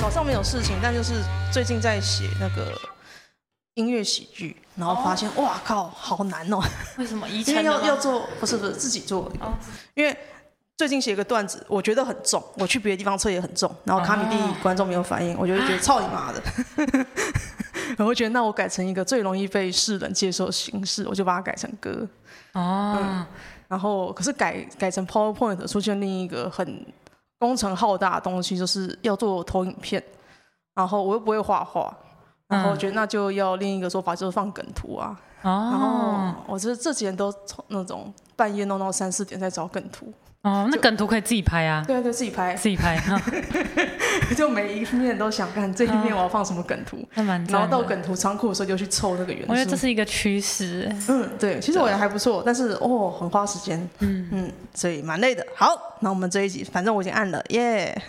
早上没有事情，但就是最近在写那个音乐喜剧，然后发现哇、哦、靠，好难哦！为什么？因为要要做，不是不是自己做、哦，因为最近写个段子，我觉得很重，我去别的地方测也很重，然后卡米蒂观众没有反应，我就会觉得操你妈的！然后觉得那我改成一个最容易被世人接受的形式，我就把它改成歌。哦。嗯然后，可是改改成 PowerPoint 出现另一个很工程浩大的东西，就是要做投影片。然后我又不会画画，然后我觉得那就要另一个说法，就是放梗图啊。哦。然后我这这几天都从那种半夜弄到三四点在找梗图。哦，那梗图可以自己拍啊。对对，自己拍。自己拍。就每一面都想看这一面我要放什么梗图，哦、然后到梗图仓库的时候就去凑那个元素。我觉得这是一个趋势。嗯，对，其实我也还不错，但是哦，很花时间。嗯嗯，所以蛮累的。好，那我们这一集，反正我已经按了，耶、yeah！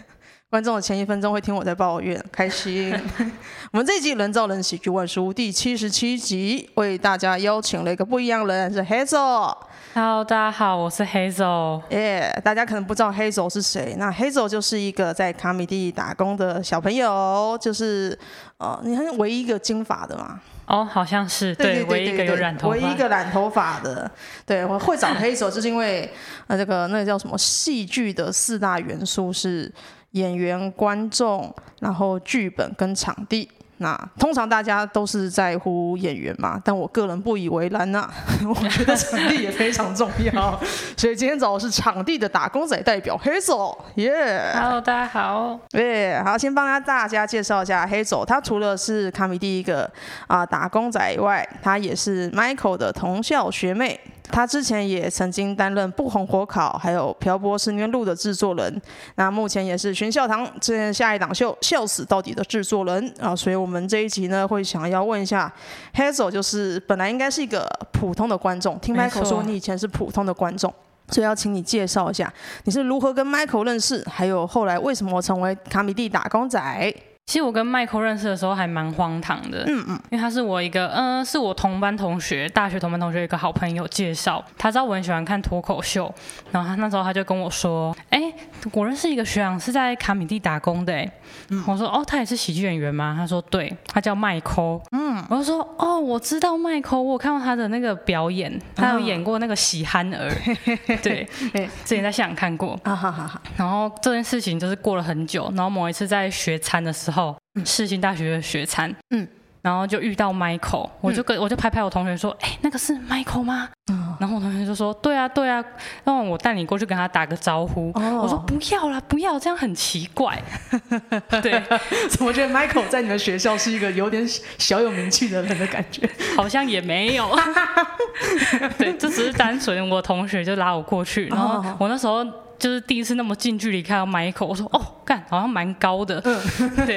观众的前一分钟会听我在抱怨，开心。我们这一集《人造人喜剧万书》第七十七集，为大家邀请了一个不一样的人，是 Hazel。Hello，大家好，我是 Hazel。耶，大家可能不知道 Hazel 是谁。那 Hazel 就是一个在卡米地打工的小朋友，就是呃，你看唯一一个金发的嘛？哦，好像是对，对，对，对，对，唯一一个有染头发，唯一一个染头发的。对，我会找 Hazel 就是因为呃，这个那个叫什么戏剧的四大元素是演员、观众，然后剧本跟场地。那通常大家都是在乎演员嘛，但我个人不以为然呐、啊。我觉得场地也非常重要，所以今天找的是场地的打工仔代表 Hazel，耶！Hello，大家好。耶，好，先帮他大家介绍一下 Hazel。他除了是卡米第一个啊打工仔以外，他也是 Michael 的同校学妹。他之前也曾经担任《不红火烤》还有《漂泊十年路》的制作人，那目前也是《寻笑堂》这下一档秀《笑死到底》的制作人。啊，所以我们这一集呢会想要问一下 Hazel，就是本来应该是一个普通的观众，听 Michael 说你以前是普通的观众，所以要请你介绍一下你是如何跟 Michael 认识，还有后来为什么成为卡米蒂打工仔。其实我跟 Michael 认识的时候还蛮荒唐的，嗯嗯，因为他是我一个，嗯、呃，是我同班同学，大学同班同学一个好朋友介绍，他知道我很喜欢看脱口秀，然后他那时候他就跟我说，哎，我认识一个学长是在卡米蒂打工的，哎、嗯，我说，哦，他也是喜剧演员吗？他说，对，他叫 Michael，嗯，我就说，哦，我知道 Michael，我有看过他的那个表演，他有演过那个喜憨儿，对，之前在现场看过，啊哈哈，然后这件事情就是过了很久，然后某一次在学餐的时候。世新大学的学餐，嗯，然后就遇到 Michael，我就跟我就拍拍我同学说，哎、欸，那个是 Michael 吗？嗯，然后我同学就说，对啊，对啊，让我带你过去跟他打个招呼。哦，我说不要啦，不要，这样很奇怪。对，怎么觉得 Michael 在你们学校是一个有点小有名气的人的感觉？好像也没有。对，这只是单纯我同学就拉我过去，然后我那时候。就是第一次那么近距离看到 Michael，我说哦，干，好像蛮高的，嗯，对，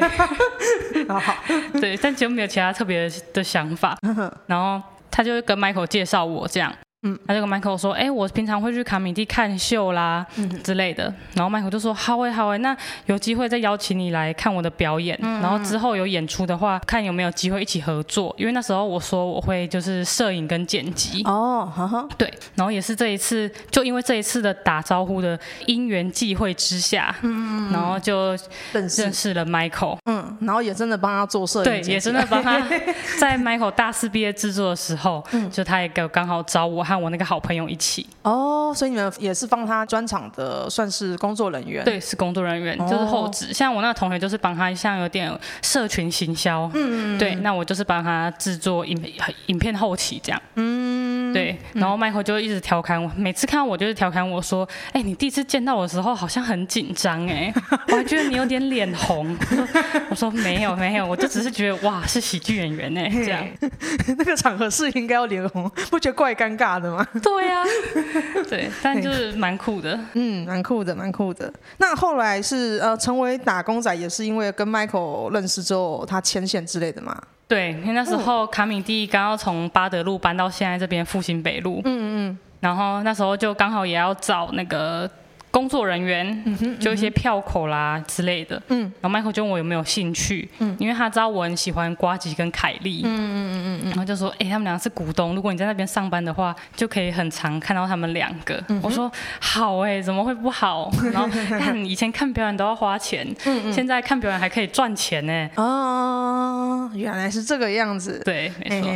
好。好，对，但其实没有其他特别的想法，然后他就跟 Michael 介绍我这样。嗯，他就跟 Michael 说，哎、欸，我平常会去卡米蒂看秀啦，嗯、之类的。然后 Michael 就说，好诶，好诶，那有机会再邀请你来看我的表演。嗯、然后之后有演出的话，看有没有机会一起合作。因为那时候我说我会就是摄影跟剪辑。哦，哈哈。对，然后也是这一次，就因为这一次的打招呼的因缘际会之下，嗯，然后就认识了 Michael。嗯，然后也真的帮他做摄影。对，也真的帮他，在 Michael 大四毕业制作的时候，嗯、就他也刚好找我。和我那个好朋友一起哦，所以你们也是帮他专场的，算是工作人员。对，是工作人员，哦、就是后制。像我那个同学就是帮他，像有点社群行销。嗯，对，那我就是帮他制作影影片后期这样。嗯，对。然后 Michael 就一直调侃我，每次看到我就是调侃我说：“哎、欸，你第一次见到我的时候好像很紧张哎，我还觉得你有点脸红。”我说：“没有没有，我就只是觉得哇，是喜剧演员哎，这样。那个场合是应该要脸红，不觉得怪尴尬的？” 对呀、啊，对，但就是蛮酷的，嗯，蛮酷的，蛮酷的。那后来是呃，成为打工仔也是因为跟 Michael 认识之后，他牵线之类的嘛？对，因为那时候卡米蒂刚要从巴德路搬到现在这边复兴北路，嗯嗯嗯，然后那时候就刚好也要找那个工作人员，就一些票口啦之类的，嗯，然后 Michael 就问我有没有兴趣，嗯，因为他知道我很喜欢瓜吉跟凯莉，嗯嗯嗯嗯嗯，然后就说，哎，他们两个是股东，如果你在那边上班的话，就可以很常看到他们两个。我说好哎，怎么会不好？然后看以前看表演都要花钱，嗯，现在看表演还可以赚钱呢。哦，原来是这个样子。对，没错。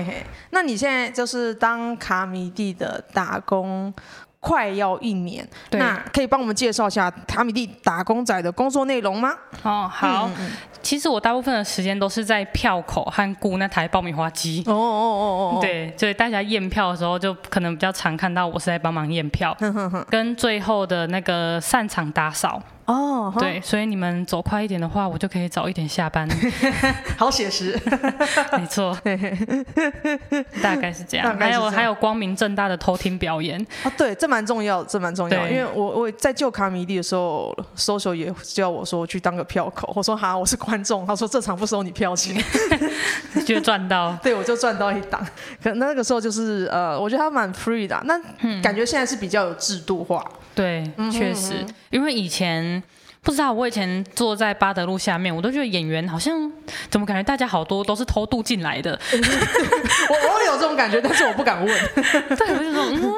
那你现在就是当卡米地的打工。快要一年，那可以帮我们介绍一下卡米蒂打工仔的工作内容吗？哦，好，嗯、其实我大部分的时间都是在票口和顾那台爆米花机。哦哦哦哦，对，所以大家验票的时候，就可能比较常看到我是在帮忙验票，呵呵呵跟最后的那个散场打扫。哦，对，所以你们走快一点的话，我就可以早一点下班。好写实，没错，大概是这样。还有还有光明正大的偷听表演啊，对，这蛮重要，这蛮重要。因为我我在旧卡米蒂的时候，social 也叫我说去当个票口，我说好，我是观众。他说这场不收你票钱，就赚到。对，我就赚到一档。可那个时候就是呃，我觉得他蛮 free 的。那感觉现在是比较有制度化。对，确实，因为以前不知道，我以前坐在巴德路下面，我都觉得演员好像怎么感觉大家好多都是偷渡进来的。我我有这种感觉，但是我不敢问。对，我就说，嗯，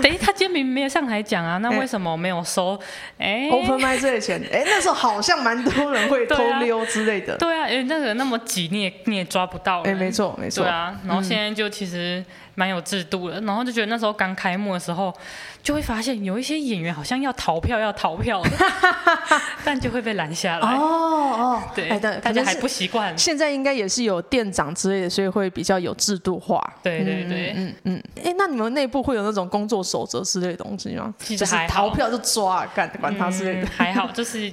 等于他今天明明没有上台讲啊，那为什么没有收？哎，Open mic 这些钱，哎，那时候好像蛮多人会偷溜之类的。对啊，因为那个那么挤，你也你也抓不到。哎，没错没错。对啊，然后现在就其实。蛮有制度的，然后就觉得那时候刚开幕的时候，就会发现有一些演员好像要逃票要逃票的，但就会被拦下来。哦哦，对，大家还不习惯。现在应该也是有店长之类的，所以会比较有制度化。对对对，嗯嗯。哎，那你们内部会有那种工作守则之类的东西吗？其实还，逃票就抓，干管他之类的。还好，就是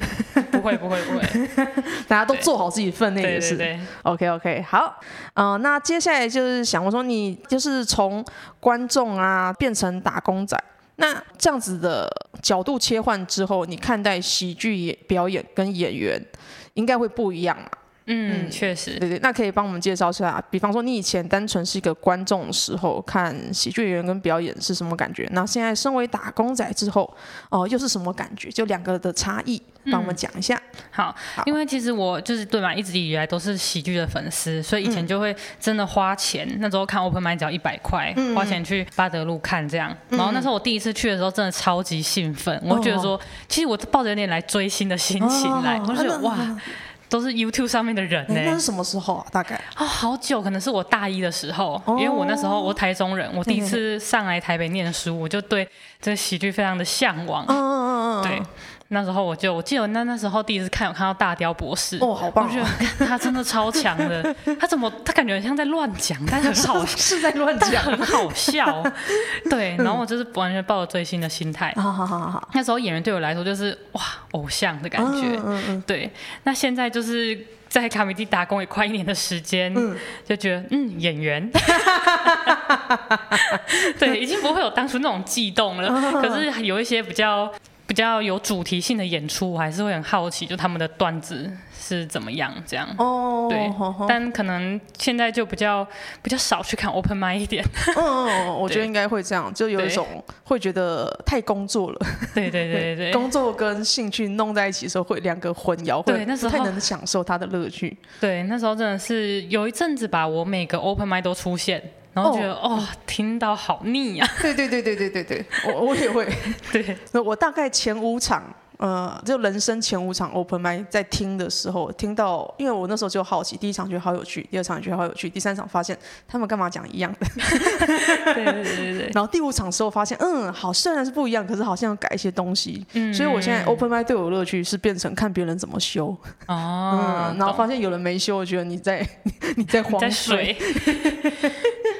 不会不会不会，大家都做好自己分内的事。对 OK OK，好，嗯，那接下来就是想我说，你就是。从观众啊变成打工仔，那这样子的角度切换之后，你看待喜剧表演跟演员应该会不一样嘛？嗯，确实，对对，那可以帮我们介绍一下，比方说你以前单纯是一个观众的时候看喜剧演员跟表演是什么感觉？那现在身为打工仔之后，哦、呃，又是什么感觉？就两个的差异，帮我们讲一下。嗯、好，好，因为其实我就是对嘛，一直以来都是喜剧的粉丝，所以以前就会真的花钱，嗯、那时候看 Open Mic 只要一百块，嗯、花钱去巴德路看这样。然后那时候我第一次去的时候，真的超级兴奋，嗯、我觉得说，其实我抱着有点来追星的心情来，哦、我就觉得哇。都是 YouTube 上面的人呢、欸。那是什么时候啊？大概啊、哦，好久，可能是我大一的时候，哦、因为我那时候我台中人，我第一次上来台北念书，我就对这个喜剧非常的向往。嗯嗯嗯，对。那时候我就我记得那那时候第一次看，有看到大雕博士哦，好棒！我觉得他真的超强的，他怎么他感觉很像在乱讲，但是很好是在乱讲，很好笑。对，然后我就是完全抱着追星的心态。好好好好，那时候演员对我来说就是哇偶像的感觉。嗯嗯。对，那现在就是在卡米地打工也快一年的时间，就觉得嗯演员，对，已经不会有当初那种悸动了。可是有一些比较。比较有主题性的演出，我还是会很好奇，就他们的段子是怎么样这样。哦，对，但可能现在就比较比较少去看 open mic 一点。嗯，我觉得应该会这样，就有一种会觉得太工作了。对对对对，工作跟兴趣弄在一起的时候，会两个混淆，会不太能享受它的乐趣。对，那时候真的是有一阵子吧，我每个 open mic 都出现。然后觉得哦，哦，听到好腻 呀！对对对对对对对，我我也会。对，我大概前五场，呃，就人生前五场 open mic 在听的时候，听到，因为我那时候就好奇，第一场觉得好有趣，第二场觉得好有趣，第三场发现他们干嘛讲一样的。对对对对。然后第五场时候发现，嗯，好，虽然是不一样，可是好像要改一些东西。嗯。所以我现在 open mic 对我乐趣是变成看别人怎么修。哦。嗯。然后发现有人没修，我觉得你在你在慌水。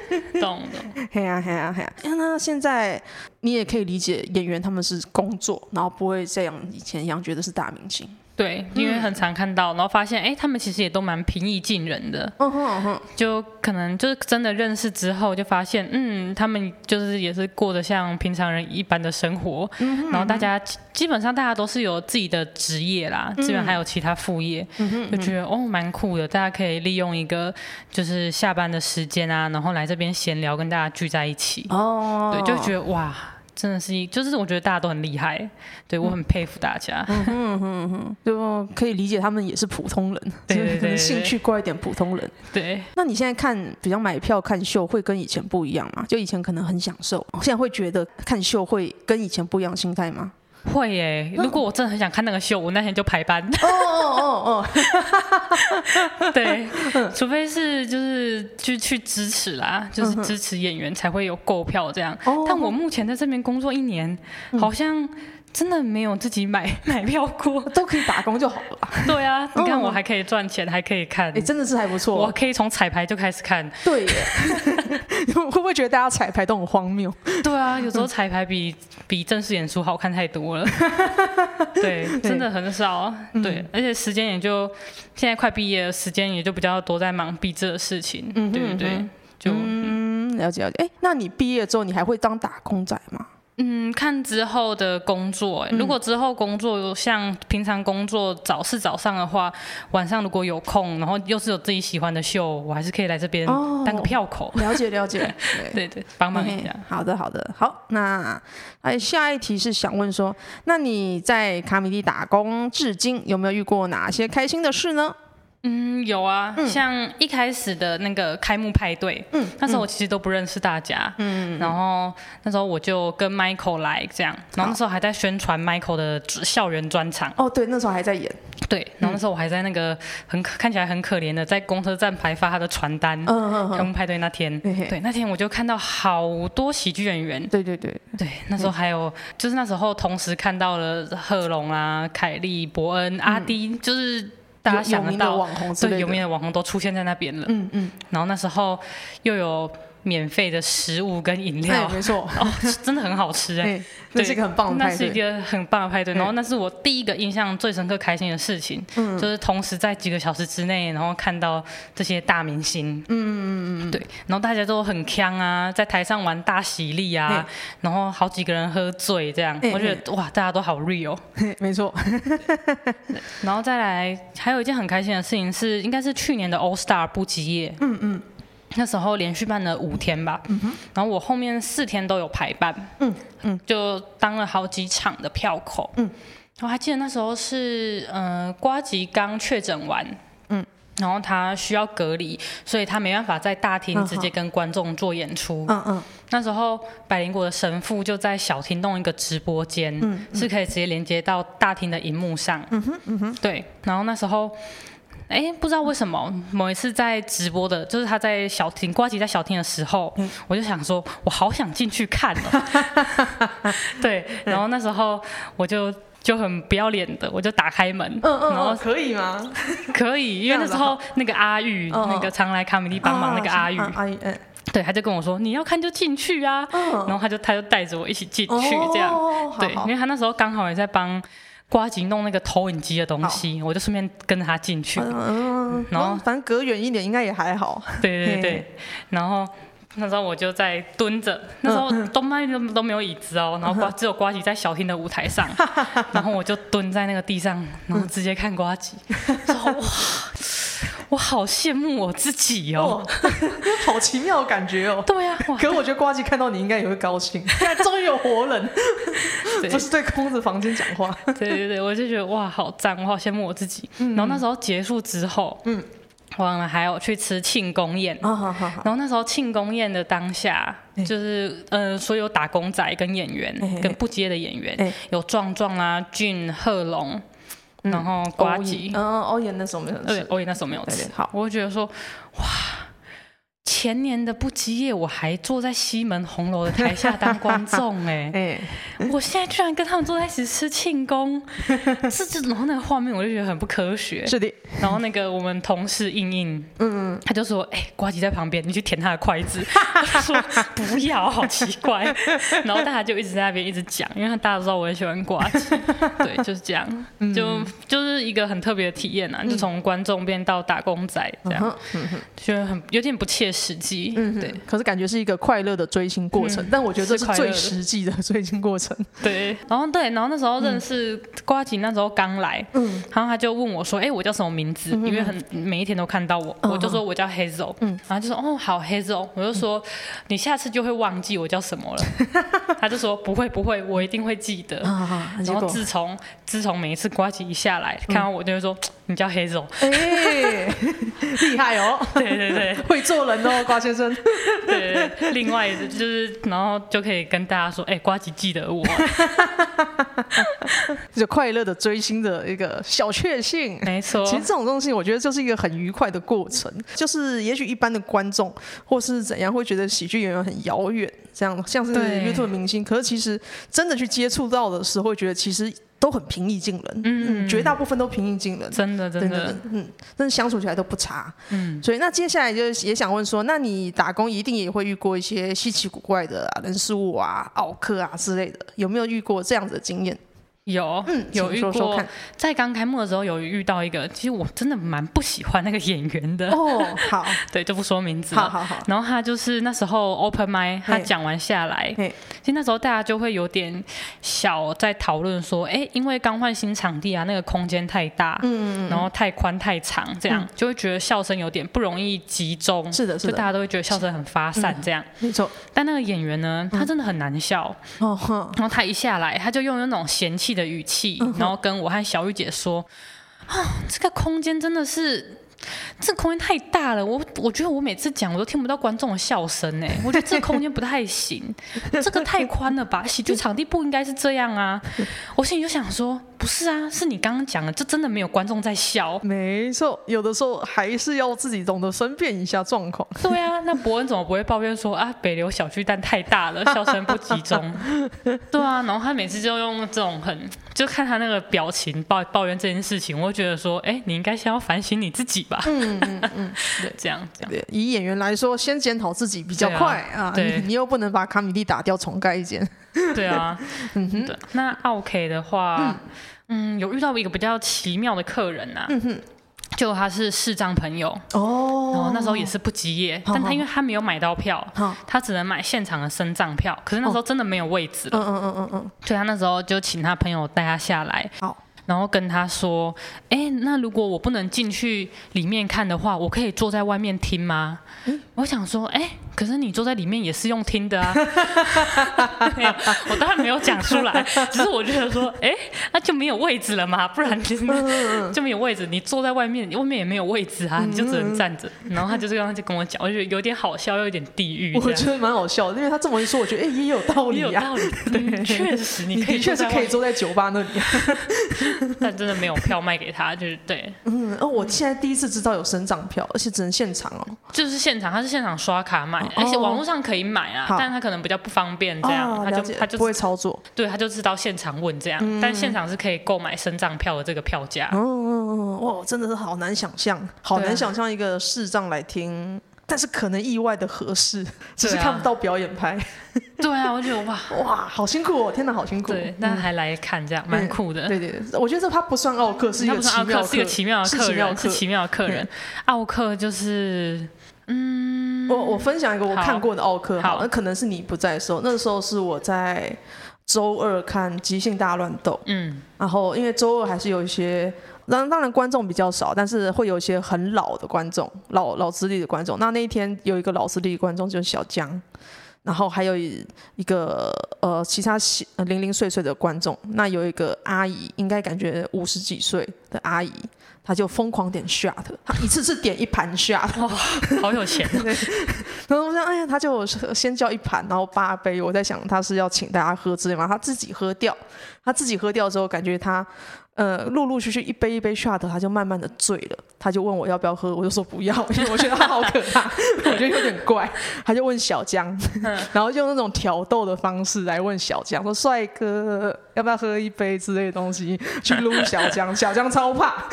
懂的，嘿呀嘿呀嘿呀！那现在你也可以理解演员他们是工作，然后不会像以前一样觉得是大明星。对，因为很常看到，然后发现，哎，他们其实也都蛮平易近人的。嗯哼嗯哼，就可能就是真的认识之后，就发现，嗯，他们就是也是过得像平常人一般的生活。嗯哼。然后大家基本上大家都是有自己的职业啦，基本上还有其他副业。嗯。就觉得哦，蛮酷的，大家可以利用一个就是下班的时间啊，然后来这边闲聊，跟大家聚在一起。哦。对，就觉得哇。真的是一，就是我觉得大家都很厉害，对，我很佩服大家。嗯哼哼哼，就可以理解他们也是普通人，对对对，对，兴趣怪一点普通人。对，那你现在看，比较买票看秀，会跟以前不一样吗？就以前可能很享受，现在会觉得看秀会跟以前不一样心态吗？会耶！如果我真的很想看那个秀，我那天就排班。哦哦哦哦，对，除非是就是去去支持啦，就是支持演员才会有购票这样。哦，但我目前在这边工作一年，好像。真的没有自己买 买票过，都可以打工就好了。对啊，你看我还可以赚钱，还可以看，哎，真的是还不错。我可以从彩排就开始看。对耶，会不会觉得大家彩排都很荒谬？对啊，有时候彩排比比正式演出好看太多了。对，真的很少。对，而且时间也就现在快毕业了，时间也就比较多在忙毕制的事情。嗯，对对对，就嗯，了解了解。哎，那你毕业之后，你还会当打工仔吗？嗯，看之后的工作，欸，如果之后工作像平常工作早是早上的话，晚上如果有空，然后又是有自己喜欢的秀，我还是可以来这边当个票口。哦、了解 了解，对对，帮忙一下。好的好的，好，那哎，下一题是想问说，那你在卡米蒂打工至今有没有遇过哪些开心的事呢？嗯，有啊，嗯、像一开始的那个开幕派对，嗯，那时候我其实都不认识大家，嗯，然后那时候我就跟 Michael 来这样，然后那时候还在宣传 Michael 的校园专场，哦，对，那时候还在演，对，然后那时候我还在那个很看起来很可怜的在公车站牌发他的传单，嗯嗯，开幕派对那天，对，那天我就看到好多喜剧演员，对对对。对，那时候还有就是那时候同时看到了贺龙啊、凯莉、伯恩、阿迪，就是。大家想得到，对，有名的网红都出现在那边了。嗯嗯。然后那时候又有免费的食物跟饮料，没错，哦，真的很好吃哎。那是一个很棒的派对，那是一个很棒的派对。然后那是我第一个印象最深刻、开心的事情，就是同时在几个小时之内，然后看到这些大明星。嗯嗯嗯对，然后大家都很呛啊，在台上玩大喜力啊，然后好几个人喝醉这样，我觉得哇，大家都好 real。没错。然后再来还有。一件很开心的事情是，应该是去年的 All Star 不吉夜。嗯嗯，那时候连续办了五天吧。嗯。然后我后面四天都有排班。嗯嗯，就当了好几场的票口。嗯。我还记得那时候是，嗯、呃，瓜吉刚确诊完。嗯。然后他需要隔离，所以他没办法在大厅直接跟观众做演出。嗯嗯。那时候百灵果的神父就在小厅弄一个直播间，嗯嗯、是可以直接连接到大厅的荧幕上。嗯哼，嗯哼，对。然后那时候，哎，不知道为什么，某一次在直播的，就是他在小厅，瓜吉在小厅的时候，嗯、我就想说，我好想进去看哦。对。然后那时候我就就很不要脸的，我就打开门。嗯嗯。然后可以吗？可以，因为那时候那个阿玉，那个常来卡米蒂帮忙那个阿玉。阿玉，嗯。对，他就跟我说，你要看就进去啊，然后他就他就带着我一起进去这样，对，因为他那时候刚好也在帮呱吉弄那个投影机的东西，我就顺便跟着他进去，然后反正隔远一点应该也还好，对对对，然后那时候我就在蹲着，那时候动漫都都没有椅子哦，然后瓜只有瓜吉在小厅的舞台上，然后我就蹲在那个地上，然后直接看瓜吉，哇。我好羡慕我自己哦，哦，好奇妙的感觉哦。对呀，可是我觉得呱吉看到你应该也会高兴，终于有活人，对不是对空着房间讲话。对对对，我就觉得哇，好赞，我好羡慕我自己。嗯、然后那时候结束之后，嗯，完了还有去吃庆功宴。哦、好好好，然后那时候庆功宴的当下，就是呃，所有打工仔跟演员跟不接的演员，有壮壮啊、俊、贺龙。然后瓜吉，嗯，欧耶那时候没有吃，对，欧耶那时候没有吃。好，我就觉得说，哇。前年的不羁夜，我还坐在西门红楼的台下当观众哎，哎，我现在居然跟他们坐在一起吃庆功，是这，然后那个画面我就觉得很不科学。是的，然后那个我们同事印印，嗯。嗯，他就说，哎，瓜吉在旁边，你去舔他的筷子。他说不要，好奇怪。然后大家就一直在那边一直讲，因为大家都知道我很喜欢瓜吉，对，就是这样，就就是一个很特别的体验啊，就从观众变到打工仔这样，觉得很有点不切实实际。嗯，对。可是感觉是一个快乐的追星过程，嗯、但我觉得这是最实际的追星过程。对。然后对，然后那时候认识瓜吉，那时候刚来，嗯，然后他就问我说：“哎、欸，我叫什么名字？”嗯、因为很每一天都看到我，嗯、我就说我叫 Hazel，嗯，然后就说：“哦，好，Hazel。”我就说：“你下次就会忘记我叫什么了。”他就说：“不会，不会，我一定会记得。啊”然后自从自从每一次瓜吉一下来，看到我就会说：“你叫 Hazel。”哎，厉害哦！对对对，会做人哦，瓜先生。对，对，对，另外就是，然后就可以跟大家说：“哎，瓜吉记得我。”就快乐的追星的一个小确幸。没错，其实这种东西，我觉得就是一个很愉快的过程。就是也许一般的观众或是怎样会觉得喜剧演员很遥远，这样像是 YouTube 明星。可是其实真的去接触到的时候，会觉得其实。都很平易近人，嗯，绝大部分都平易近人，真的真的，嗯，但是相处起来都不差，嗯，所以那接下来就也想问说，那你打工一定也会遇过一些稀奇古怪的人事物啊、奥克啊之类的，有没有遇过这样子的经验？有，嗯，有遇过，在刚开幕的时候有遇到一个，其实我真的蛮不喜欢那个演员的。哦，好，对，就不说名字了。好好好。然后他就是那时候 open mic，他讲完下来，其实那时候大家就会有点小在讨论说，哎，因为刚换新场地啊，那个空间太大，嗯，然后太宽太长，这样就会觉得笑声有点不容易集中。是的，是的，就大家都会觉得笑声很发散，这样。没错。但那个演员呢，他真的很难笑。哦，然后他一下来，他就用那种嫌弃的语气，然后跟我和小玉姐说：“啊，这个空间真的是。”这空间太大了，我我觉得我每次讲我都听不到观众的笑声哎，我觉得这空间不太行，这个太宽了吧？喜剧场地不应该是这样啊！我心里就想说，不是啊，是你刚刚讲的，这真的没有观众在笑。没错，有的时候还是要自己懂得分辨一下状况。对啊，那博恩怎么不会抱怨说啊，北流小巨蛋太大了，笑声不集中？对啊，然后他每次就用这种很，就看他那个表情抱抱怨这件事情，我会觉得说，哎，你应该先要反省你自己吧。嗯嗯嗯，对，这样这样。对，以演员来说，先检讨自己比较快啊。对，你又不能把卡米蒂打掉重盖一间。对啊，嗯哼。对，那奥 K 的话，嗯，有遇到一个比较奇妙的客人呐。嗯哼。就他是视障朋友哦，然后那时候也是不积业，但他因为他没有买到票，他只能买现场的升障票。可是那时候真的没有位置了。嗯嗯嗯嗯嗯。所以他那时候就请他朋友带他下来。好。然后跟他说：“哎，那如果我不能进去里面看的话，我可以坐在外面听吗？”嗯、我想说：“哎，可是你坐在里面也是用听的啊。”我当然没有讲出来，只是我觉得说：“哎，那就没有位置了嘛，不然就就没有位置。你坐在外面，外面也没有位置啊，你就只能站着。”然后他就这样就跟我讲，我觉得有点好笑，又有点地狱。我觉得蛮好笑的，因为他这么一说，我觉得哎也有道理，也有道理。对，确实，你可以确实可以坐在酒吧那里。但真的没有票卖给他，就是对。嗯，哦，我现在第一次知道有身障票，而且只能现场哦。就是现场，他是现场刷卡买，而且网络上可以买啊，但他可能比较不方便这样，他就他就不会操作。对，他就知道现场问这样，但现场是可以购买身障票的这个票价。嗯嗯嗯，哇，真的是好难想象，好难想象一个视障来听。但是可能意外的合适，只是看不到表演拍。对啊，我觉得哇 哇，好辛苦哦！天哪，好辛苦。对，但还来看这样，蛮酷的。对对对，我觉得这他不算奥克，是一个奇妙，是一个奇妙的客人，是奇妙的客人。奥克就是，嗯，我我分享一个我看过的奥克，好，那可能是你不在的时候，那时候是我在周二看即兴大乱斗，嗯，然后因为周二还是有一些。当当然观众比较少，但是会有一些很老的观众，老老资历的观众。那那一天有一个老资历的观众就是小江，然后还有一个呃其他零零碎碎的观众。那有一个阿姨，应该感觉五十几岁的阿姨，她就疯狂点 shot，她一次次点一盘 shot，哇，好有钱。然后我想，哎呀，她就先叫一盘，然后八杯。我在想，她是要请大家喝之类吗？她自己喝掉，她自己喝掉之后，感觉她。呃，陆陆续续一杯一杯 shot，他就慢慢的醉了。他就问我要不要喝，我就说不要，因为我觉得他好可怕，我觉得有点怪。他就问小江，然后用那种挑逗的方式来问小江，说帅哥要不要喝一杯之类的东西去撸小江，小江超怕。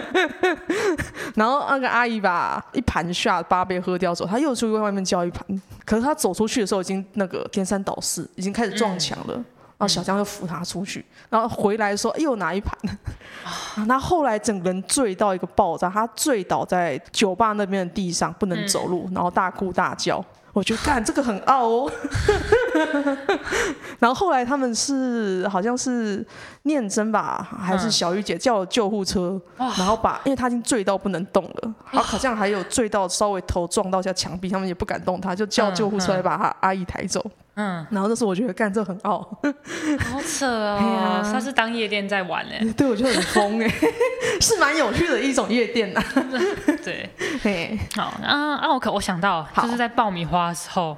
然后那个阿姨把一盘 shot 八杯喝掉之后，他又出去外面叫一盘。可是他走出去的时候，已经那个颠三倒四，已经开始撞墙了。然后小江就扶他出去，然后回来说又拿一盘，那后来整个人醉到一个爆炸，他醉倒在酒吧那边的地上不能走路，然后大哭大叫。我觉得干这个很傲哦，然后后来他们是好像是念真吧，还是小玉姐叫了救护车，然后把，因为他已经醉到不能动了，好好像还有醉到稍微头撞到一下墙壁，他们也不敢动他，就叫救护车来把他阿姨抬走。嗯，然后那时候我觉得干这很傲，好扯哦，他是当夜店在玩哎，对，我觉得很疯哎，是蛮有趣的一种夜店呐。对，嘿，好啊啊，我可我想到就是在爆米花的时候，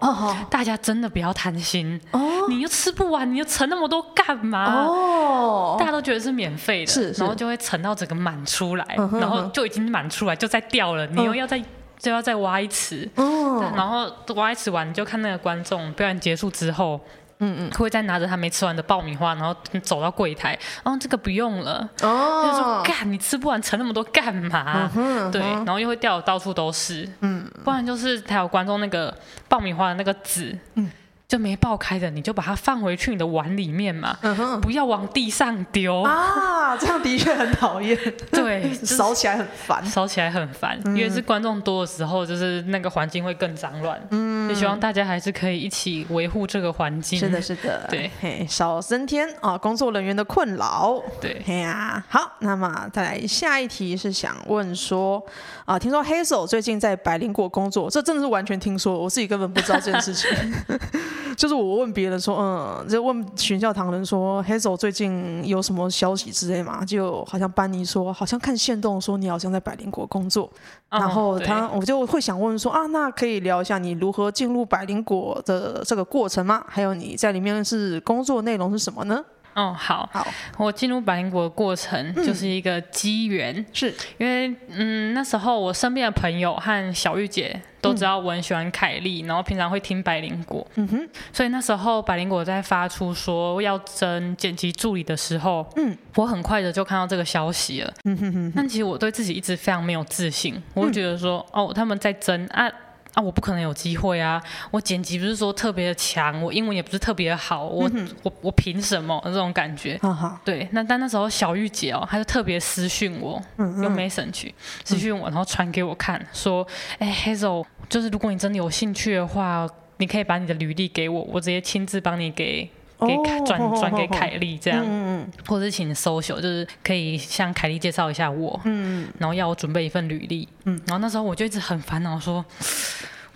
大家真的不要贪心哦，你又吃不完，你又盛那么多干嘛？哦，大家都觉得是免费的，是，然后就会盛到整个满出来，然后就已经满出来，就再掉了，你又要再。就要再挖一池，哦、然后挖一池完，你就看那个观众表演结束之后，嗯嗯，会再拿着他没吃完的爆米花，然后走到柜台，哦，这个不用了，哦，就说干，你吃不完盛那么多干嘛？嗯、对，然后又会掉的到处都是，嗯，不然就是还有观众那个爆米花的那个纸，嗯。就没爆开的，你就把它放回去你的碗里面嘛，嗯、不要往地上丢啊！这样的确很讨厌，对，扫起来很烦，扫起来很烦，嗯、因为是观众多的时候，就是那个环境会更脏乱。嗯，也希望大家还是可以一起维护这个环境。是的，是的，对，嘿，少增添啊工作人员的困扰。对，嘿呀，好，那么再来下一题是想问说啊，听说 Hazel 最近在百灵果工作，这真的是完全听说，我自己根本不知道这件事情。就是我问别人说，嗯，就问学校堂人说，Hazel 最近有什么消息之类嘛？就好像班尼说，好像看线动说你好像在百灵果工作，哦、然后他我就会想问说啊，那可以聊一下你如何进入百灵果的这个过程吗？还有你在里面是工作内容是什么呢？哦，好，好，我进入百灵果的过程就是一个机缘，嗯、是。因为嗯，那时候我身边的朋友和小玉姐都知道我很喜欢凯莉，嗯、然后平常会听百灵果，嗯哼，所以那时候百灵果在发出说要争剪辑助理的时候，嗯，我很快的就看到这个消息了，嗯哼哼，但其实我对自己一直非常没有自信，我会觉得说，嗯、哦，他们在争啊。啊，我不可能有机会啊！我剪辑不是说特别的强，我英文也不是特别的好，我、嗯、我我凭什么这种感觉？对，那但那时候小玉姐哦，她就特别私讯我，嗯嗯用 message 私讯我，然后传给我看，说，哎，Hazel，就是如果你真的有兴趣的话，你可以把你的履历给我，我直接亲自帮你给。给转转给凯莉这样，嗯、或者是请 social，就是可以向凯莉介绍一下我，嗯、然后要我准备一份履历，嗯、然后那时候我就一直很烦恼，说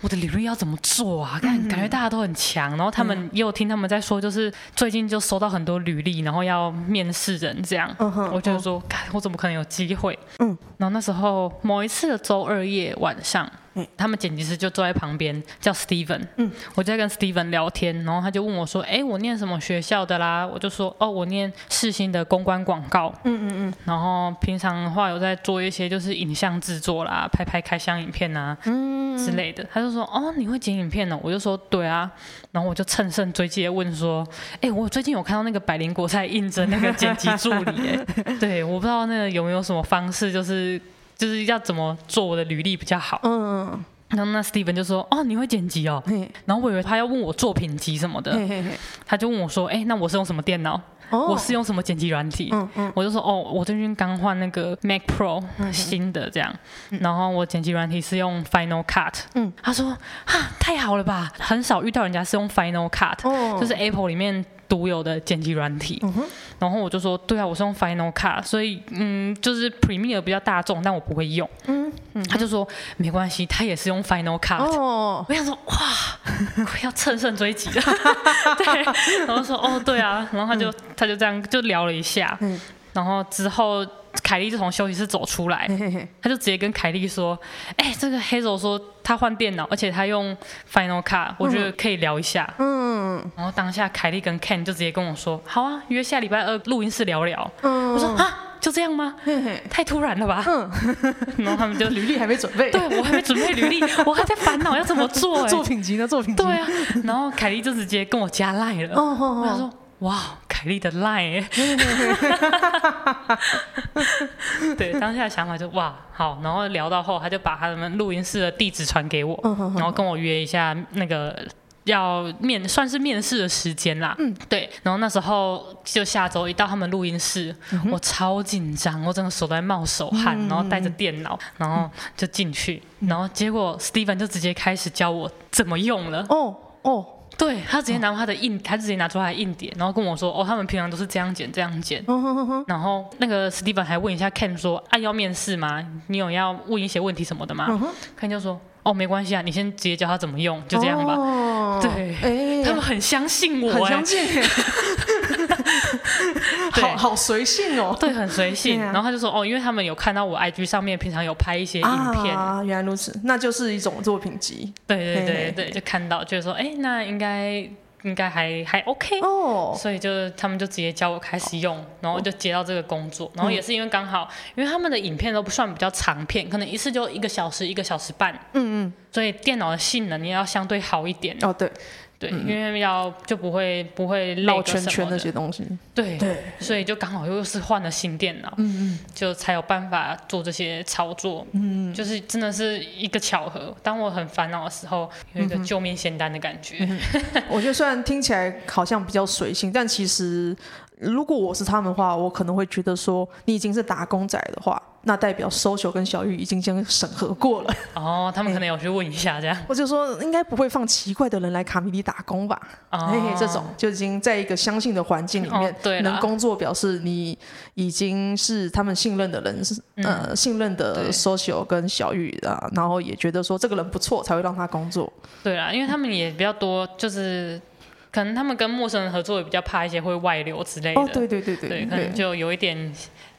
我的履历要怎么做啊？感感觉大家都很强，然后他们也有听他们在说，就是最近就收到很多履历，然后要面试人这样，嗯、我就说，我怎么可能有机会？嗯、然后那时候某一次的周二夜晚上。他们剪辑师就坐在旁边，叫 Steven。嗯，我就在跟 Steven 聊天，然后他就问我说：“哎，我念什么学校的啦？”我就说：“哦，我念世新的公关广告。”嗯嗯嗯。然后平常的话有在做一些就是影像制作啦，拍拍开箱影片啊，嗯之类的。他就说：“哦，你会剪影片呢？”我就说：“对啊。”然后我就乘胜追击的问说：“哎，我最近有看到那个百灵国在应征那个剪辑助理，哎，对，我不知道那个有没有什么方式，就是。”就是要怎么做我的履历比较好？嗯，然后那 Steven 就说：“哦，你会剪辑哦。”然后我以为他要问我作品集什么的，嘿嘿嘿他就问我说：“哎，那我是用什么电脑？哦、我是用什么剪辑软体？”嗯嗯，我就说：“哦，我最近刚换那个 Mac Pro 新的这样，嗯、然后我剪辑软体是用 Final Cut。”嗯，他说：“啊，太好了吧？很少遇到人家是用 Final Cut，、哦、就是 Apple 里面。”独有的剪辑软体，嗯、然后我就说，对啊，我是用 Final Cut，所以嗯，就是 Premiere 比较大众，但我不会用。嗯，嗯他就说没关系，他也是用 Final Cut。哦，我想说哇，我要乘胜追击了。对，然后说哦，对啊，然后他就、嗯、他就这样就聊了一下，嗯、然后之后。凯莉就从休息室走出来，他就直接跟凯莉说：“哎，这个 Hazel 说他换电脑，而且他用 Final Cut，我觉得可以聊一下。”嗯，然后当下凯莉跟 Ken 就直接跟我说：“好啊，约下礼拜二录音室聊聊。”嗯，我说啊，就这样吗？太突然了吧？嗯，然后他们就履历还没准备，对我还没准备履历，我还在烦恼要怎么做。作品集呢？作品集。对啊，然后凯莉就直接跟我加赖了。哦哦，他说。哇，凯莉的 line，对，当下想法就哇好，然后聊到后，他就把他们录音室的地址传给我，然后跟我约一下那个要面算是面试的时间啦，嗯，对，然后那时候就下周一到他们录音室，嗯、我超紧张，我整个手在冒手汗，嗯、然后带着电脑，然后就进去，嗯、然后结果 Steven 就直接开始教我怎么用了，哦哦，对，他直接拿他的硬，他直接拿出来硬碟，然后跟我说，哦，他们平常都是这样剪这样剪，然后那个 Steven 还问一下 Ken 说，啊，要面试吗？你有要问一些问题什么的吗？Ken 就说。哦，没关系啊，你先直接教他怎么用，就这样吧。哦、对，欸、他们很相信我，很相信。对好好随性哦，对，很随性。啊、然后他就说，哦，因为他们有看到我 IG 上面平常有拍一些影片啊，原来如此，那就是一种作品集。对对对对，对，就看到，就是说，哎，那应该。应该还还 OK，哦，所以就他们就直接教我开始用，然后就接到这个工作，然后也是因为刚好，因为他们的影片都不算比较长片，可能一次就一个小时、一个小时半，嗯嗯，所以电脑的性能也要相对好一点。哦，对。对，因为要就不会不会绕圈圈那些东西。对对，所以就刚好又是换了新电脑，嗯嗯，就才有办法做这些操作，嗯，就是真的是一个巧合。当我很烦恼的时候，有一个救命仙丹的感觉。我觉得虽然听起来好像比较随性，但其实。如果我是他们的话，我可能会觉得说，你已经是打工仔的话，那代表 Social 跟小玉已经先审核过了。哦，他们可能有去问一下这样。我就说，应该不会放奇怪的人来卡米里打工吧？哦，嘿嘿，这种就已经在一个相信的环境里面，对，能工作，表示你已经是他们信任的人，是呃信任的 Social 跟小玉啊，然后也觉得说这个人不错，才会让他工作。对啊，因为他们也比较多，就是。可能他们跟陌生人合作也比较怕一些会外流之类的。哦，对对对对，对，可能就有一点。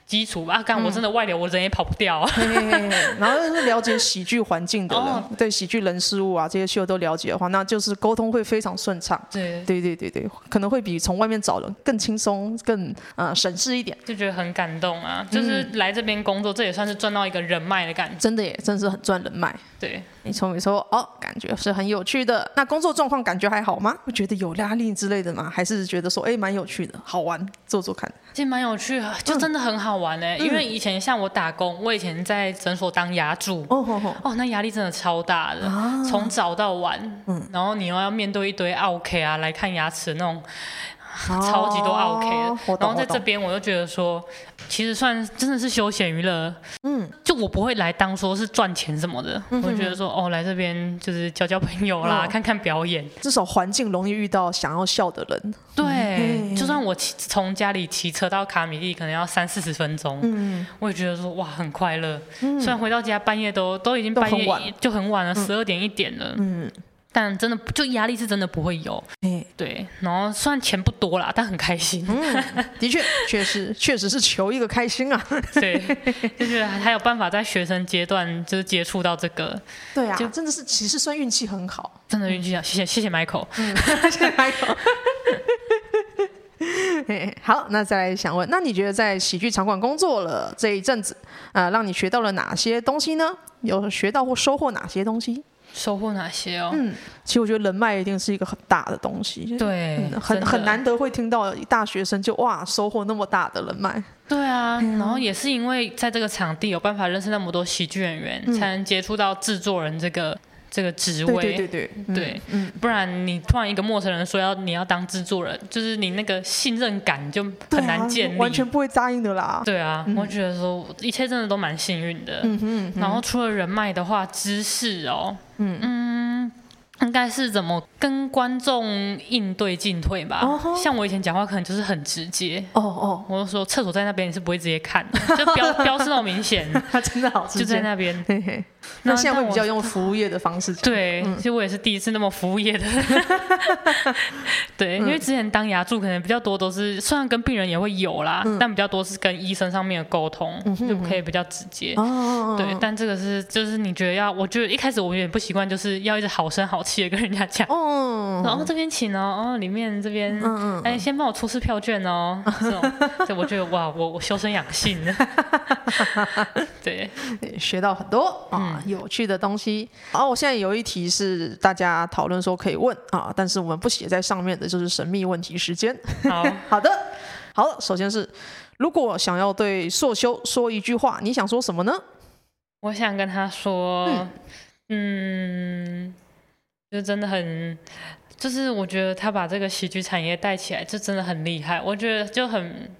基础吧，干我真的外流，我人也跑不掉啊。然后是了解喜剧环境的人，对喜剧人事物啊这些秀都了解的话，那就是沟通会非常顺畅。对对对对对，可能会比从外面找人更轻松、更呃省事一点。就觉得很感动啊，就是来这边工作，这也算是赚到一个人脉的感觉。真的耶，真的是很赚人脉。对，没错没错哦，感觉是很有趣的。那工作状况感觉还好吗？会觉得有压力之类的吗？还是觉得说哎蛮有趣的，好玩，做做看。其实蛮有趣的，就真的很好玩呢。嗯、因为以前像我打工，我以前在诊所当牙助，哦哦哦，哦，那压力真的超大的，从、啊、早到晚，嗯，然后你又要面对一堆 OK 啊来看牙齿那种。超级多 OK 的，然后在这边我就觉得说，其实算真的是休闲娱乐，嗯，就我不会来当说是赚钱什么的，我觉得说哦，来这边就是交交朋友啦，看看表演，至少环境容易遇到想要笑的人，对，就算我骑从家里骑车到卡米利可能要三四十分钟，嗯，我也觉得说哇很快乐，虽然回到家半夜都都已经半夜就很晚了，十二点一点了，嗯。但真的就压力是真的不会有，哎，对，然后虽然钱不多啦，但很开心。嗯，的确，确实，确实是求一个开心啊。对，就是还有办法在学生阶段就是接触到这个。对啊，就真的是其实算运气很好，真的运气好。谢谢谢谢 Michael，嗯，谢谢 Michael。好，那再来想问，那你觉得在喜剧场馆工作了这一阵子，呃，让你学到了哪些东西呢？有学到或收获哪些东西？收获哪些哦？嗯，其实我觉得人脉一定是一个很大的东西。对，嗯、很很难得会听到大学生就哇收获那么大的人脉。对啊，嗯、然后也是因为在这个场地有办法认识那么多喜剧演员，嗯、才能接触到制作人这个。这个职位，对对对对，对，嗯，不然你突然一个陌生人说要你要当制作人，就是你那个信任感就很难建立，完全不会答应的啦。对啊，我觉得说一切真的都蛮幸运的。嗯哼，然后除了人脉的话，知识哦，嗯嗯。应该是怎么跟观众应对进退吧？像我以前讲话可能就是很直接。哦哦，我就说厕所在那边，你是不会直接看，就标 标示那么明显。他 真的好，就在那边。那现在会比较用服务业的方式讲。对，其实我也是第一次那么服务业的。对，因为之前当牙助可能比较多都是，虽然跟病人也会有啦，但比较多是跟医生上面的沟通，就可以比较直接。哦。对，但这个是就是你觉得要，我觉得一开始我有点不习惯，就是要一直好声好气。的跟人家讲。哦，然后这边请哦，哦里面这边，嗯嗯，哎，先帮我出示票券哦，这种，对我觉得哇，我我修身养性，对，学到很多啊，有趣的东西。好，我现在有一题是大家讨论说可以问啊，但是我们不写在上面的，就是神秘问题时间。好 好的，好，首先是如果想要对硕修说一句话，你想说什么呢？我想跟他说，嗯。就真的很就是我觉得他把这个喜剧产业带起来，就真的很厉害。我觉得就很。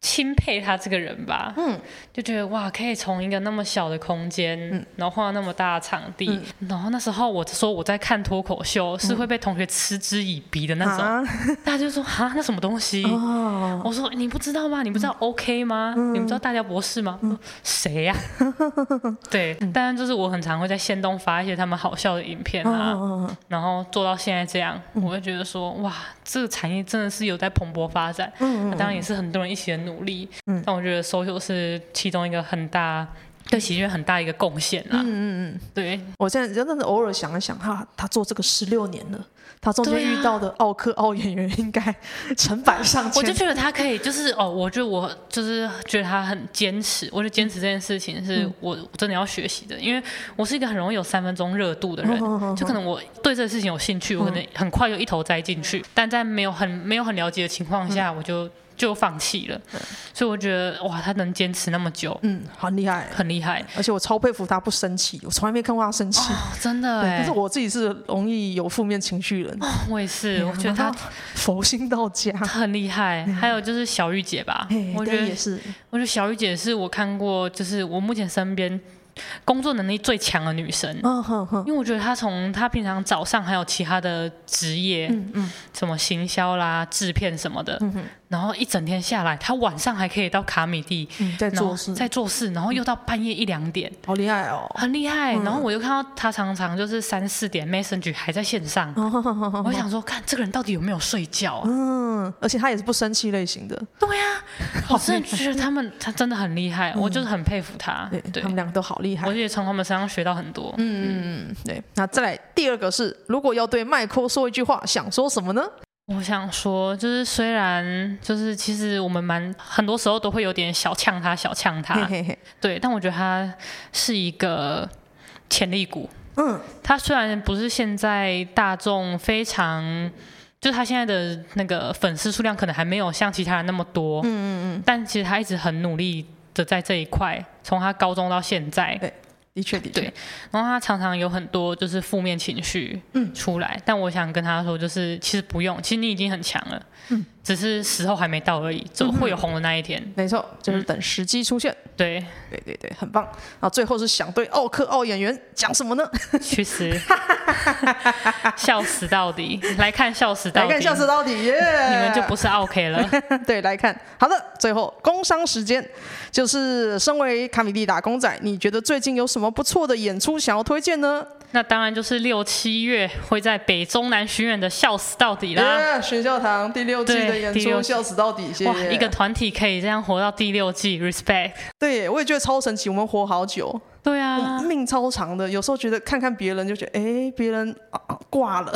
钦佩他这个人吧，嗯，就觉得哇，可以从一个那么小的空间，嗯，然后换到那么大的场地，嗯，然后那时候我说我在看脱口秀，是会被同学嗤之以鼻的那种，啊、大家就说啊，那什么东西？哦、我说你不知道吗？你不知道 OK 吗？嗯、你不知道大家博士吗？嗯、谁呀、啊？对，当然就是我很常会在线东发一些他们好笑的影片啊，哦、然后做到现在这样，我会觉得说哇，这个产业真的是有在蓬勃发展，嗯，当然也是很多人一起的努。努力，嗯，但我觉得 social 是其中一个很大对喜剧很大一个贡献啦。嗯嗯嗯，对，我现在真的是偶尔想一想，哈他做这个十六年了，他中间遇到的奥克奥演员应该成百上千。我就觉得他可以，就是哦，我觉得我就是觉得他很坚持。我觉得坚持这件事情是我真的要学习的，因为我是一个很容易有三分钟热度的人，就可能我对这个事情有兴趣，我可能很快就一头栽进去，但在没有很没有很了解的情况下，我就。就放弃了，嗯、所以我觉得哇，他能坚持那么久，嗯，很厉害，很厉害，而且我超佩服他不生气，我从来没看过他生气，哦、真的。可是我自己是容易有负面情绪人，哦，我也是，我觉得他佛心到家，很厉害。嗯、还有就是小玉姐吧，我觉得也是，我觉得小玉姐是我看过，就是我目前身边。工作能力最强的女生，嗯哼哼、因为我觉得她从她平常早上还有其他的职业，嗯嗯、什么行销啦、制片什么的，然后一整天下来，他晚上还可以到卡米蒂、嗯、在做事，在做事，然后又到半夜一两点，好厉害哦，很厉害。嗯、然后我又看到他常常就是三四点 Messenger 还在线上，我想说，看这个人到底有没有睡觉啊？嗯，而且他也是不生气类型的。对呀、啊，我真的觉得他们他真的很厉害，嗯、我就是很佩服他。对，对他们两个都好厉害。我也从他们身上学到很多。嗯嗯嗯，对。那再来第二个是，如果要对麦克说一句话，想说什么呢？我想说，就是虽然就是其实我们蛮很多时候都会有点小呛他，小呛他。嘿嘿嘿对，但我觉得他是一个潜力股。嗯。他虽然不是现在大众非常，就是他现在的那个粉丝数量可能还没有像其他人那么多。嗯嗯嗯。但其实他一直很努力。的在这一块，从他高中到现在，对，的确的确，然后他常常有很多就是负面情绪，嗯，出来，嗯、但我想跟他说，就是其实不用，其实你已经很强了，嗯。只是时候还没到而已，就会有红的那一天。没错，就是等时机出现。对，对对对，很棒。然后最后是想对奥克奥演员讲什么呢？去死！笑死到底！来看笑死到底！来看笑死到底！耶！你们就不是奥 K 了。对，来看。好的，最后工商时间，就是身为卡米蒂打工仔，你觉得最近有什么不错的演出想要推荐呢？那当然就是六七月会在北中南巡演的笑死到底啦！学校堂第六季的演出笑死到底，谢谢。哇，一个团体可以这样活到第六季，respect。对，我也觉得超神奇，我们活好久。对啊，命超长的。有时候觉得看看别人就觉得，哎，别人挂了，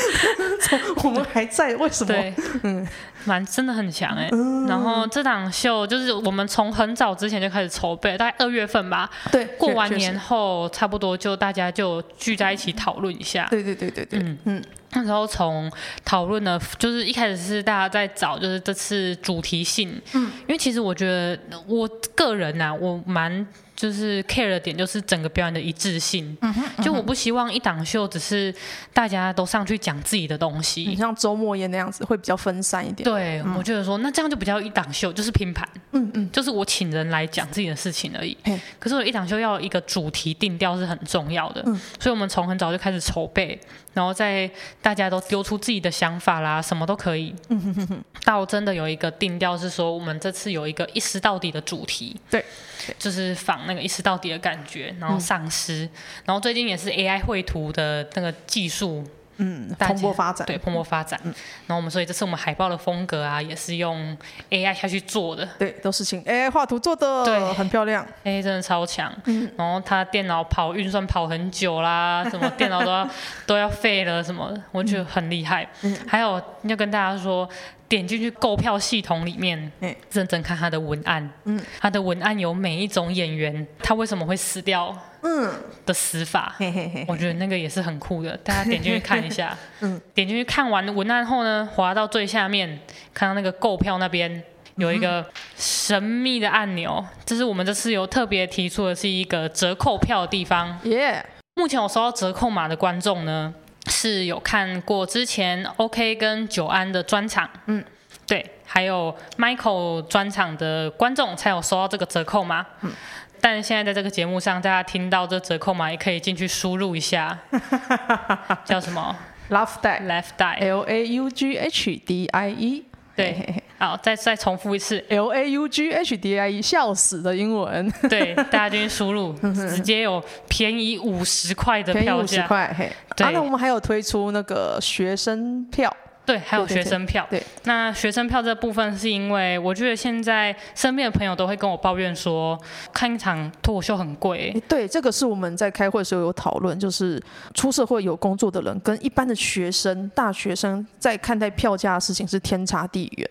我们还在，为什么？对，嗯，蛮真的很强哎。然后这档秀就是我们从很早之前就开始筹备，大概二月份吧。对，过完年后差不多就大家就聚在一起讨论一下。对对对对对，嗯嗯。那时候从讨论的，就是一开始是大家在找，就是这次主题性。嗯，因为其实我觉得我个人呐、啊，我蛮。就是 care 的点就是整个表演的一致性，嗯嗯、就我不希望一档秀只是大家都上去讲自己的东西，你像周末宴那样子会比较分散一点。对，嗯、我觉得说那这样就比较一档秀，就是拼盘，嗯嗯，就是我请人来讲自己的事情而已。可是我一档秀要一个主题定调是很重要的，嗯、所以我们从很早就开始筹备，然后在大家都丢出自己的想法啦，什么都可以，嗯哼哼哼，到真的有一个定调是说我们这次有一个一尸到底的主题，对。就是仿那个一视到底的感觉，然后丧失，嗯、然后最近也是 AI 绘图的那个技术，嗯，蓬勃发展，对，蓬勃发展。嗯、然后我们所以这次我们海报的风格啊，也是用 AI 下去做的，对，都是请 AI 画图做的，对，很漂亮，AI 真的超强。嗯、然后他电脑跑运算跑很久啦，什么电脑都要 都要废了什么，我觉得很厉害。嗯、还有要跟大家说。点进去购票系统里面，认真看他的文案。嗯，他的文案有每一种演员他为什么会死掉，嗯的死法，我觉得那个也是很酷的。大家点进去看一下。嗯，点进去看完文案后呢，滑到最下面，看到那个购票那边有一个神秘的按钮，这是我们这次有特别提出的是一个折扣票的地方。耶，目前我收到折扣码的观众呢。是有看过之前 OK 跟久安的专场，嗯，对，还有 Michael 专场的观众才有收到这个折扣码。嗯，但现在在这个节目上，大家听到这折扣码也可以进去输入一下，叫什么？Laugh Die，Laugh Die，L A U G H D I E。对，好，再再重复一次，L A U G H D I E，笑死的英文。对，大家进去输入，直接有便宜五十块的票价。五十块，嘿。对，啊，那我们还有推出那个学生票。对，还有学生票。对，对，对，对，那学生票这部分是因为我觉得现在身边的朋友都会跟我抱怨说，看一场脱口秀很贵。对，这个是我们在开会的时候有讨论，就是出社会有工作的人跟一般的学生、大学生在看待票价的事情是天差地远。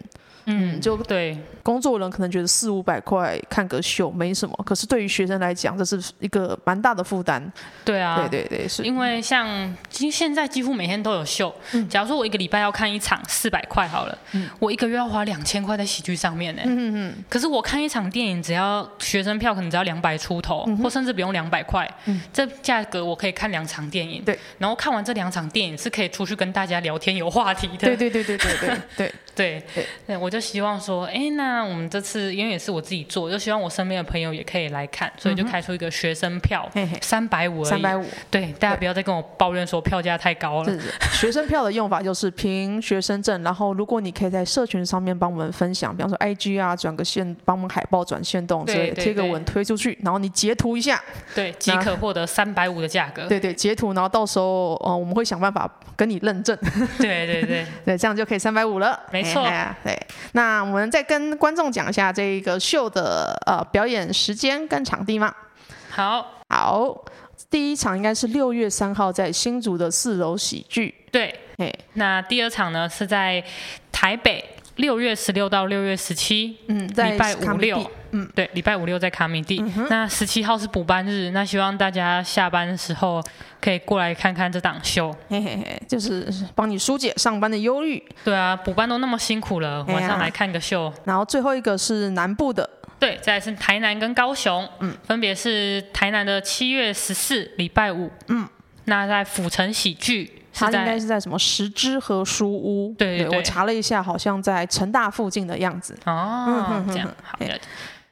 嗯，就对，工作人可能觉得四五百块看个秀没什么，可是对于学生来讲，这是一个蛮大的负担。对啊，对对对，是。因为像现在几乎每天都有秀，嗯、假如说我一个礼拜要看一场四百块好了，嗯、我一个月要花两千块在喜剧上面呢。嗯嗯，可是我看一场电影只要学生票可能只要两百出头，嗯、或甚至不用两百块，嗯、这价格我可以看两场电影。对，然后看完这两场电影是可以出去跟大家聊天有话题的。对对对对对对对 对对，对，我就。希望说，哎，那我们这次因为也是我自己做，就希望我身边的朋友也可以来看，所以就开出一个学生票，三百五，三百五，对，大家不要再跟我抱怨说票价太高了。学生票的用法就是凭学生证，然后如果你可以在社群上面帮我们分享，比方说 IG 啊，转个线，帮我们海报转线动，对，贴个文推出去，然后你截图一下，对，即可获得三百五的价格。对对，截图，然后到时候呃，我们会想办法跟你认证。对对对 对，这样就可以三百五了。没错，对，那我们再。跟观众讲一下这个秀的呃表演时间跟场地吗？好，好，第一场应该是六月三号在新竹的四楼喜剧。对，哎，那第二场呢是在台北，六月十六到六月十七，嗯，礼拜五六，嗯，对，礼拜五六在卡米蒂。嗯、那十七号是补班日，那希望大家下班的时候可以过来看看这档秀，嘿嘿嘿，就是帮你疏解上班的忧郁。对啊，补班都那么辛苦了，晚上来看个秀。然后最后一个是南部的，对，再来是台南跟高雄，嗯，分别是台南的七月十四礼拜五，嗯，那在府城喜剧。它应该是在什么十之和书屋？对，对，对，我查了一下，好像在成大附近的样子。哦，这样好的。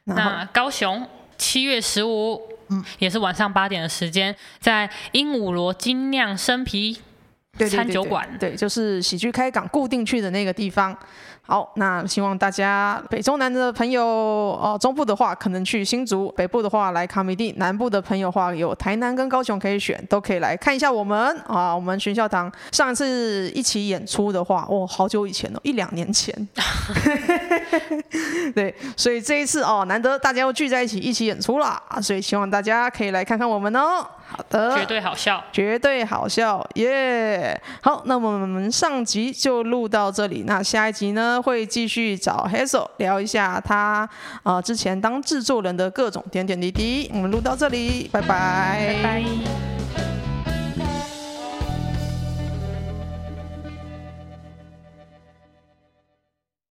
那高雄七月十五，嗯，也是晚上八点的时间，在鹦鹉螺精酿生啤餐酒馆。对，就是喜剧开港固定去的那个地方。好，那希望大家北中南的朋友，哦，中部的话可能去新竹，北部的话来卡米地，南部的朋友的话有台南跟高雄可以选，都可以来看一下我们啊。我们寻笑堂上次一起演出的话，哦，好久以前了，一两年前。对，所以这一次哦，难得大家又聚在一起一起演出啦，所以希望大家可以来看看我们哦。好的，绝对好笑，绝对好笑，耶、yeah！好，那我们上集就录到这里，那下一集呢会继续找 Hazel 聊一下他啊、呃、之前当制作人的各种点点滴滴。我们录到这里，拜拜，拜拜。